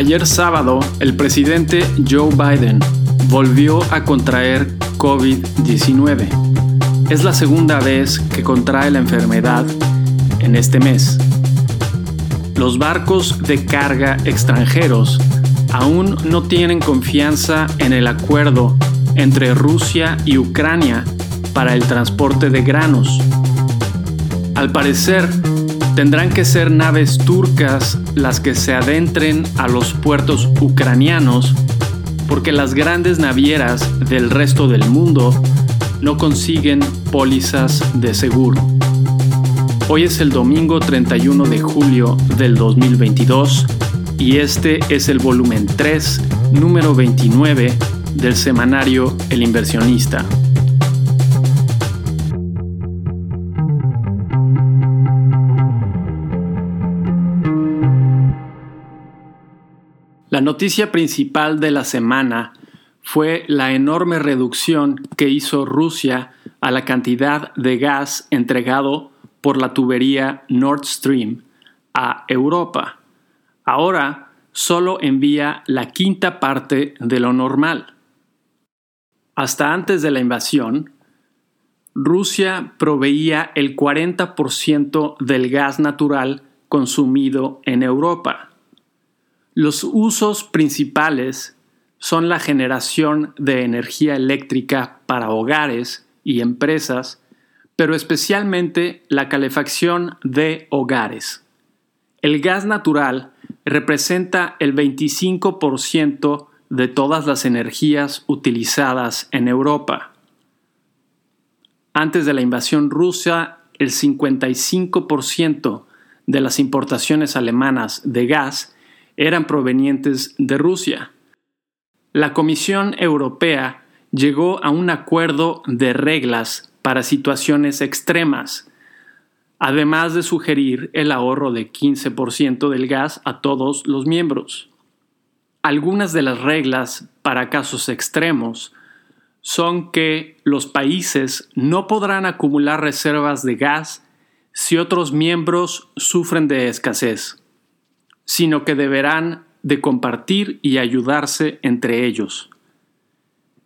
Ayer sábado, el presidente Joe Biden volvió a contraer COVID-19. Es la segunda vez que contrae la enfermedad en este mes. Los barcos de carga extranjeros aún no tienen confianza en el acuerdo entre Rusia y Ucrania para el transporte de granos. Al parecer, tendrán que ser naves turcas las que se adentren a los puertos ucranianos porque las grandes navieras del resto del mundo no consiguen pólizas de seguro. Hoy es el domingo 31 de julio del 2022 y este es el volumen 3, número 29 del semanario El inversionista. La noticia principal de la semana fue la enorme reducción que hizo Rusia a la cantidad de gas entregado por la tubería Nord Stream a Europa. Ahora solo envía la quinta parte de lo normal. Hasta antes de la invasión, Rusia proveía el 40% del gas natural consumido en Europa. Los usos principales son la generación de energía eléctrica para hogares y empresas, pero especialmente la calefacción de hogares. El gas natural representa el 25% de todas las energías utilizadas en Europa. Antes de la invasión rusa, el 55% de las importaciones alemanas de gas eran provenientes de Rusia. La Comisión Europea llegó a un acuerdo de reglas para situaciones extremas, además de sugerir el ahorro de 15% del gas a todos los miembros. Algunas de las reglas para casos extremos son que los países no podrán acumular reservas de gas si otros miembros sufren de escasez, sino que deberán de compartir y ayudarse entre ellos.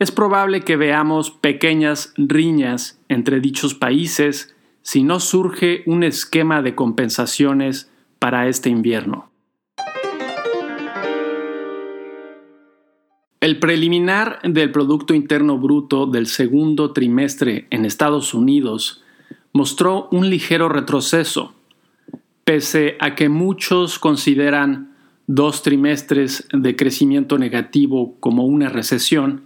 Es probable que veamos pequeñas riñas entre dichos países si no surge un esquema de compensaciones para este invierno. El preliminar del Producto Interno Bruto del segundo trimestre en Estados Unidos mostró un ligero retroceso, pese a que muchos consideran dos trimestres de crecimiento negativo como una recesión,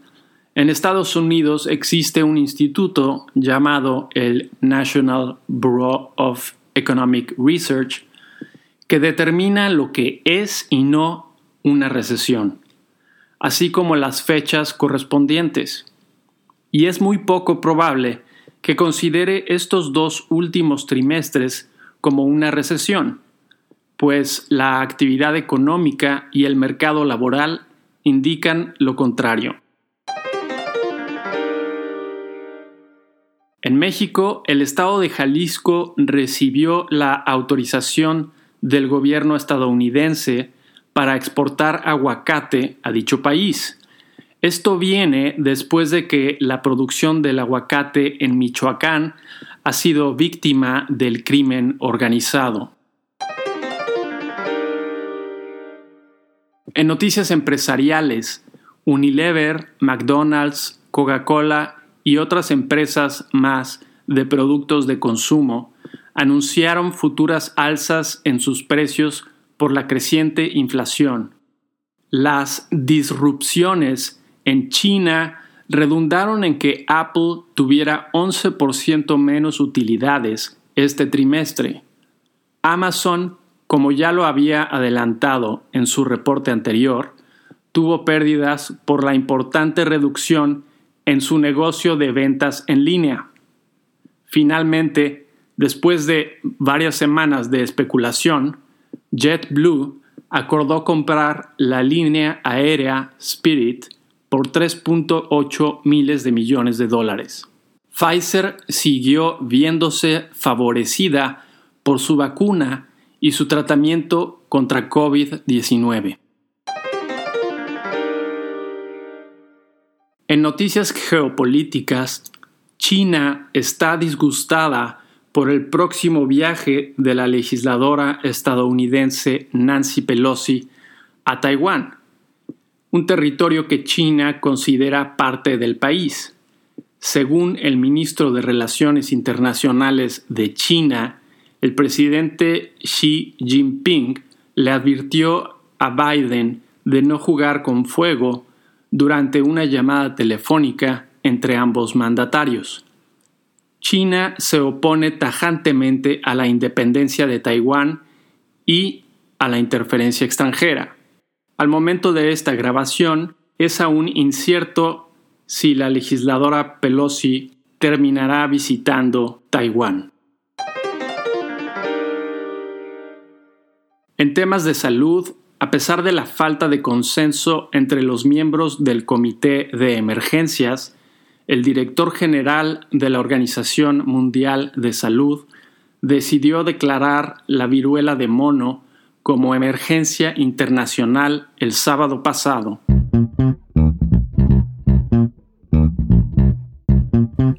en Estados Unidos existe un instituto llamado el National Bureau of Economic Research que determina lo que es y no una recesión, así como las fechas correspondientes. Y es muy poco probable que considere estos dos últimos trimestres como una recesión, pues la actividad económica y el mercado laboral indican lo contrario. En México, el estado de Jalisco recibió la autorización del gobierno estadounidense para exportar aguacate a dicho país. Esto viene después de que la producción del aguacate en Michoacán ha sido víctima del crimen organizado. En noticias empresariales, Unilever, McDonald's, Coca-Cola y otras empresas más de productos de consumo anunciaron futuras alzas en sus precios por la creciente inflación. Las disrupciones en China redundaron en que Apple tuviera 11% menos utilidades este trimestre. Amazon, como ya lo había adelantado en su reporte anterior, tuvo pérdidas por la importante reducción en su negocio de ventas en línea. Finalmente, después de varias semanas de especulación, JetBlue acordó comprar la línea aérea Spirit por 3.8 miles de millones de dólares. Pfizer siguió viéndose favorecida por su vacuna y su tratamiento contra COVID-19. En noticias geopolíticas, China está disgustada por el próximo viaje de la legisladora estadounidense Nancy Pelosi a Taiwán un territorio que China considera parte del país. Según el ministro de Relaciones Internacionales de China, el presidente Xi Jinping le advirtió a Biden de no jugar con fuego durante una llamada telefónica entre ambos mandatarios. China se opone tajantemente a la independencia de Taiwán y a la interferencia extranjera. Al momento de esta grabación es aún incierto si la legisladora Pelosi terminará visitando Taiwán. En temas de salud, a pesar de la falta de consenso entre los miembros del Comité de Emergencias, el director general de la Organización Mundial de Salud decidió declarar la viruela de mono como emergencia internacional el sábado pasado.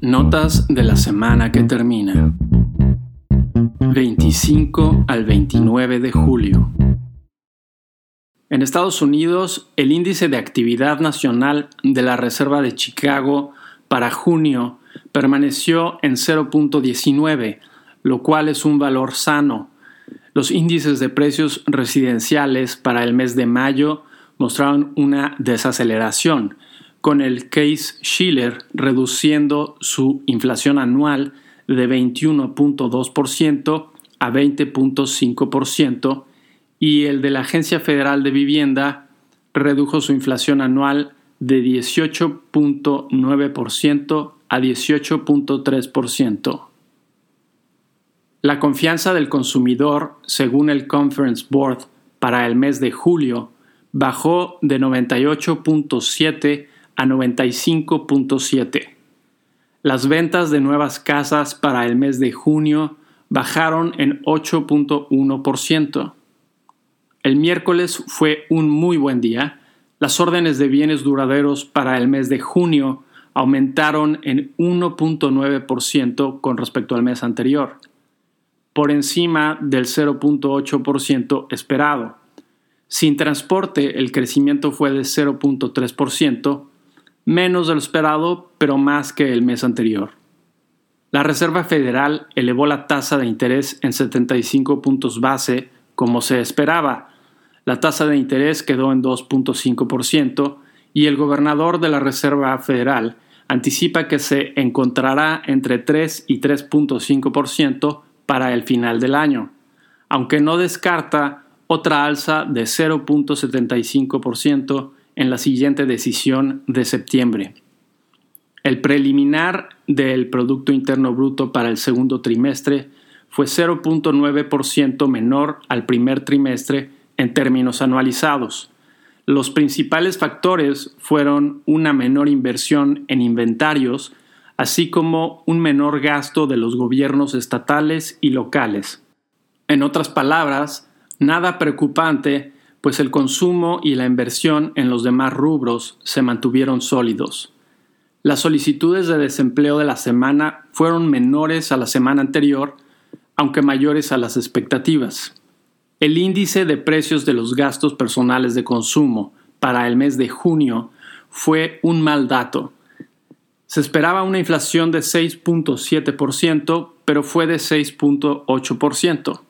Notas de la semana que termina. 25 al 29 de julio. En Estados Unidos, el índice de actividad nacional de la Reserva de Chicago para junio permaneció en 0.19, lo cual es un valor sano. Los índices de precios residenciales para el mes de mayo mostraron una desaceleración, con el Case Schiller reduciendo su inflación anual de 21.2% a 20.5% y el de la Agencia Federal de Vivienda redujo su inflación anual de 18.9% a 18.3%. La confianza del consumidor, según el Conference Board, para el mes de julio bajó de 98.7 a 95.7. Las ventas de nuevas casas para el mes de junio bajaron en 8.1%. El miércoles fue un muy buen día. Las órdenes de bienes duraderos para el mes de junio aumentaron en 1.9% con respecto al mes anterior, por encima del 0.8% esperado. Sin transporte, el crecimiento fue de 0.3%, menos de lo esperado, pero más que el mes anterior. La Reserva Federal elevó la tasa de interés en 75 puntos base, como se esperaba, la tasa de interés quedó en 2.5% y el gobernador de la Reserva Federal anticipa que se encontrará entre 3 y 3.5% para el final del año, aunque no descarta otra alza de 0.75% en la siguiente decisión de septiembre. El preliminar del Producto Interno Bruto para el segundo trimestre fue 0.9% menor al primer trimestre en términos anualizados. Los principales factores fueron una menor inversión en inventarios, así como un menor gasto de los gobiernos estatales y locales. En otras palabras, nada preocupante, pues el consumo y la inversión en los demás rubros se mantuvieron sólidos. Las solicitudes de desempleo de la semana fueron menores a la semana anterior, aunque mayores a las expectativas. El índice de precios de los gastos personales de consumo para el mes de junio fue un mal dato. Se esperaba una inflación de 6.7%, pero fue de 6.8%.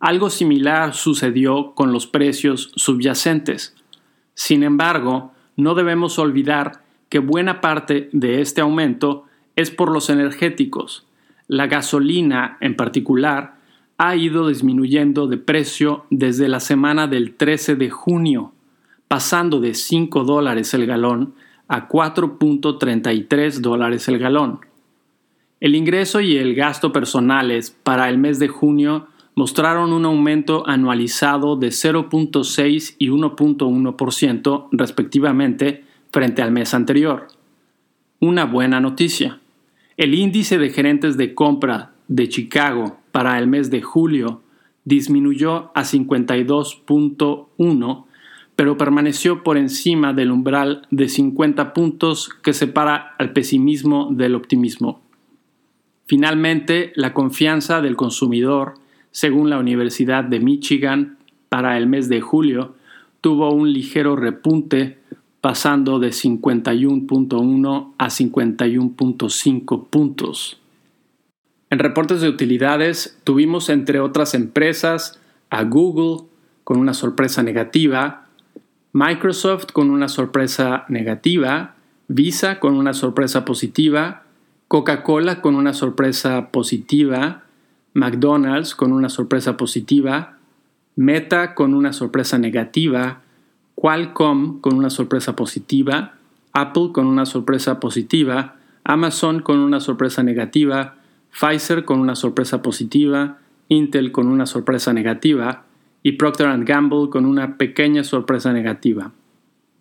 Algo similar sucedió con los precios subyacentes. Sin embargo, no debemos olvidar que buena parte de este aumento es por los energéticos. La gasolina, en particular, ha ido disminuyendo de precio desde la semana del 13 de junio, pasando de 5 dólares el galón a 4.33 dólares el galón. El ingreso y el gasto personales para el mes de junio mostraron un aumento anualizado de 0.6 y 1.1% respectivamente frente al mes anterior. Una buena noticia. El índice de gerentes de compra de Chicago para el mes de julio disminuyó a 52.1, pero permaneció por encima del umbral de 50 puntos que separa al pesimismo del optimismo. Finalmente, la confianza del consumidor, según la Universidad de Michigan, para el mes de julio, tuvo un ligero repunte, pasando de 51.1 a 51.5 puntos. En reportes de utilidades tuvimos entre otras empresas a Google con una sorpresa negativa, Microsoft con una sorpresa negativa, Visa con una sorpresa positiva, Coca-Cola con una sorpresa positiva, McDonald's con una sorpresa positiva, Meta con una sorpresa negativa, Qualcomm con una sorpresa positiva, Apple con una sorpresa positiva, Amazon con una sorpresa negativa, Pfizer con una sorpresa positiva, Intel con una sorpresa negativa y Procter ⁇ Gamble con una pequeña sorpresa negativa.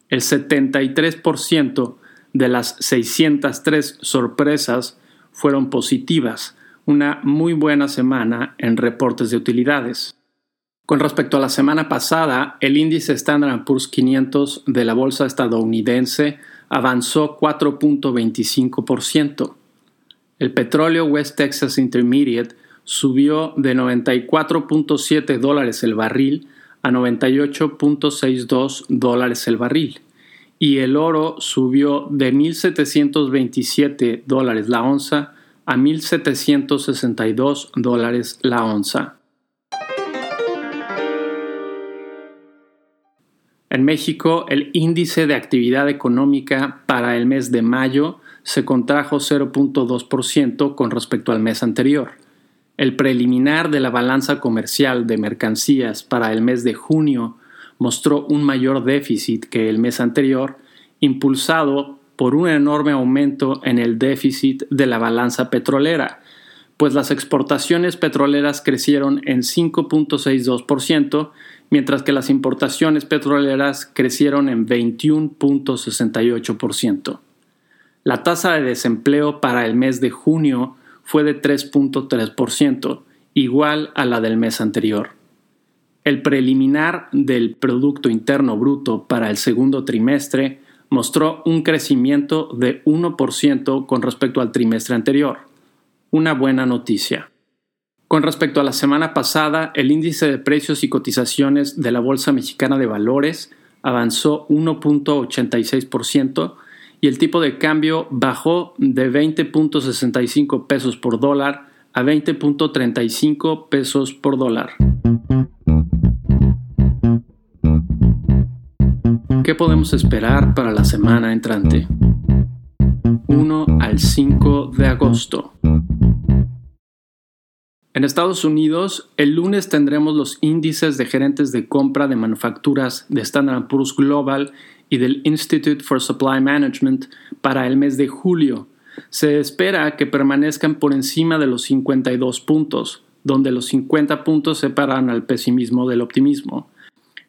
El 73% de las 603 sorpresas fueron positivas, una muy buena semana en reportes de utilidades. Con respecto a la semana pasada, el índice Standard Poor's 500 de la bolsa estadounidense avanzó 4.25%. El petróleo West Texas Intermediate subió de 94.7 dólares el barril a 98.62 dólares el barril y el oro subió de 1.727 dólares la onza a 1.762 dólares la onza. En México, el índice de actividad económica para el mes de mayo se contrajo 0.2% con respecto al mes anterior. El preliminar de la balanza comercial de mercancías para el mes de junio mostró un mayor déficit que el mes anterior, impulsado por un enorme aumento en el déficit de la balanza petrolera, pues las exportaciones petroleras crecieron en 5.62%, mientras que las importaciones petroleras crecieron en 21.68%. La tasa de desempleo para el mes de junio fue de 3.3%, igual a la del mes anterior. El preliminar del Producto Interno Bruto para el segundo trimestre mostró un crecimiento de 1% con respecto al trimestre anterior una buena noticia. Con respecto a la semana pasada, el índice de precios y cotizaciones de la Bolsa Mexicana de Valores avanzó 1.86% y el tipo de cambio bajó de 20.65 pesos por dólar a 20.35 pesos por dólar. ¿Qué podemos esperar para la semana entrante? 1 al 5 de agosto. En Estados Unidos, el lunes tendremos los índices de gerentes de compra de manufacturas de Standard Poor's Global y del Institute for Supply Management para el mes de julio. Se espera que permanezcan por encima de los 52 puntos, donde los 50 puntos separan al pesimismo del optimismo.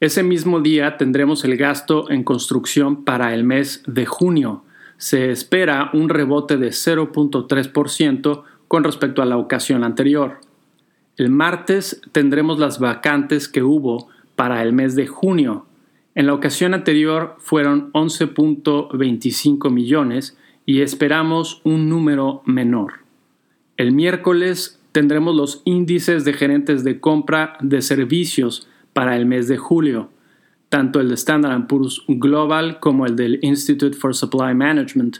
Ese mismo día tendremos el gasto en construcción para el mes de junio. Se espera un rebote de 0.3% con respecto a la ocasión anterior. El martes tendremos las vacantes que hubo para el mes de junio. En la ocasión anterior fueron 11.25 millones y esperamos un número menor. El miércoles tendremos los índices de gerentes de compra de servicios para el mes de julio, tanto el de Standard Poor's Global como el del Institute for Supply Management.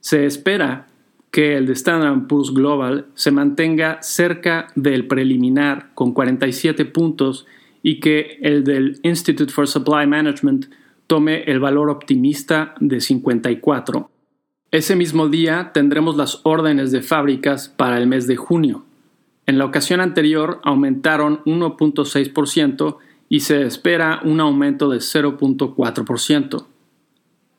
Se espera que el de Standard Poor's Global se mantenga cerca del preliminar con 47 puntos y que el del Institute for Supply Management tome el valor optimista de 54. Ese mismo día tendremos las órdenes de fábricas para el mes de junio. En la ocasión anterior aumentaron 1.6% y se espera un aumento de 0.4%.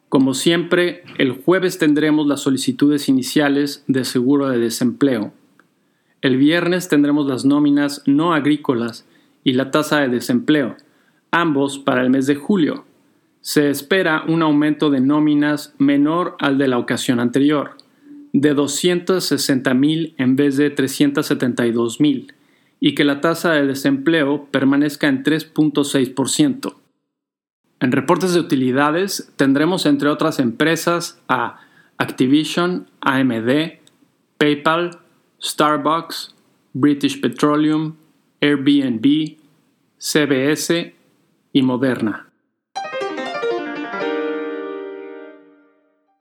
Como siempre, el jueves tendremos las solicitudes iniciales de seguro de desempleo. El viernes tendremos las nóminas no agrícolas y la tasa de desempleo, ambos para el mes de julio. Se espera un aumento de nóminas menor al de la ocasión anterior, de 260 mil en vez de 372 mil, y que la tasa de desempleo permanezca en 3.6%. En reportes de utilidades tendremos entre otras empresas a Activision, AMD, PayPal, Starbucks, British Petroleum, Airbnb, CBS y Moderna.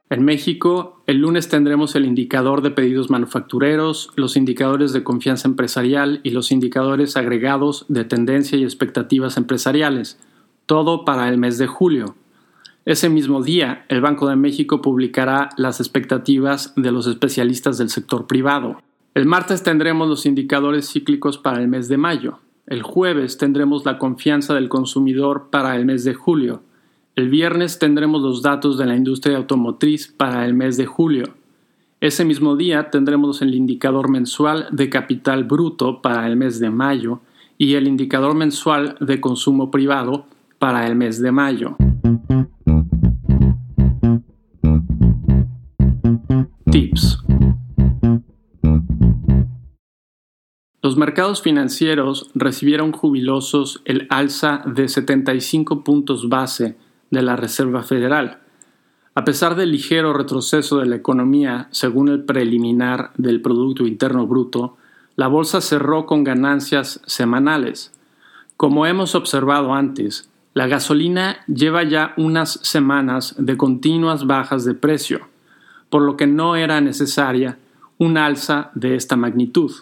En México, el lunes tendremos el indicador de pedidos manufactureros, los indicadores de confianza empresarial y los indicadores agregados de tendencia y expectativas empresariales, todo para el mes de julio. Ese mismo día, el Banco de México publicará las expectativas de los especialistas del sector privado. El martes tendremos los indicadores cíclicos para el mes de mayo. El jueves tendremos la confianza del consumidor para el mes de julio. El viernes tendremos los datos de la industria automotriz para el mes de julio. Ese mismo día tendremos el indicador mensual de capital bruto para el mes de mayo y el indicador mensual de consumo privado para el mes de mayo. Tips. Mercados financieros recibieron jubilosos el alza de 75 puntos base de la Reserva Federal. A pesar del ligero retroceso de la economía según el preliminar del Producto Interno Bruto, la bolsa cerró con ganancias semanales. Como hemos observado antes, la gasolina lleva ya unas semanas de continuas bajas de precio, por lo que no era necesaria un alza de esta magnitud.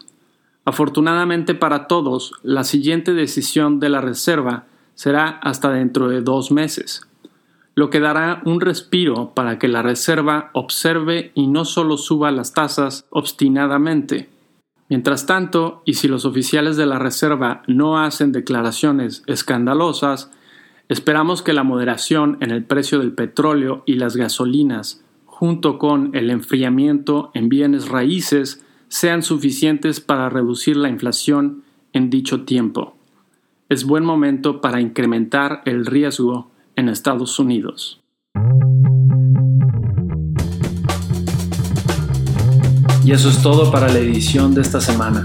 Afortunadamente para todos, la siguiente decisión de la Reserva será hasta dentro de dos meses lo que dará un respiro para que la Reserva observe y no solo suba las tasas obstinadamente. Mientras tanto, y si los oficiales de la Reserva no hacen declaraciones escandalosas, esperamos que la moderación en el precio del petróleo y las gasolinas, junto con el enfriamiento en bienes raíces, sean suficientes para reducir la inflación en dicho tiempo. Es buen momento para incrementar el riesgo en Estados Unidos. Y eso es todo para la edición de esta semana.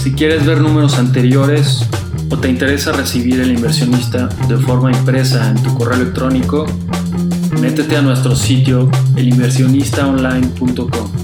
Si quieres ver números anteriores o te interesa recibir el inversionista de forma impresa en tu correo electrónico, métete a nuestro sitio elinversionistaonline.com.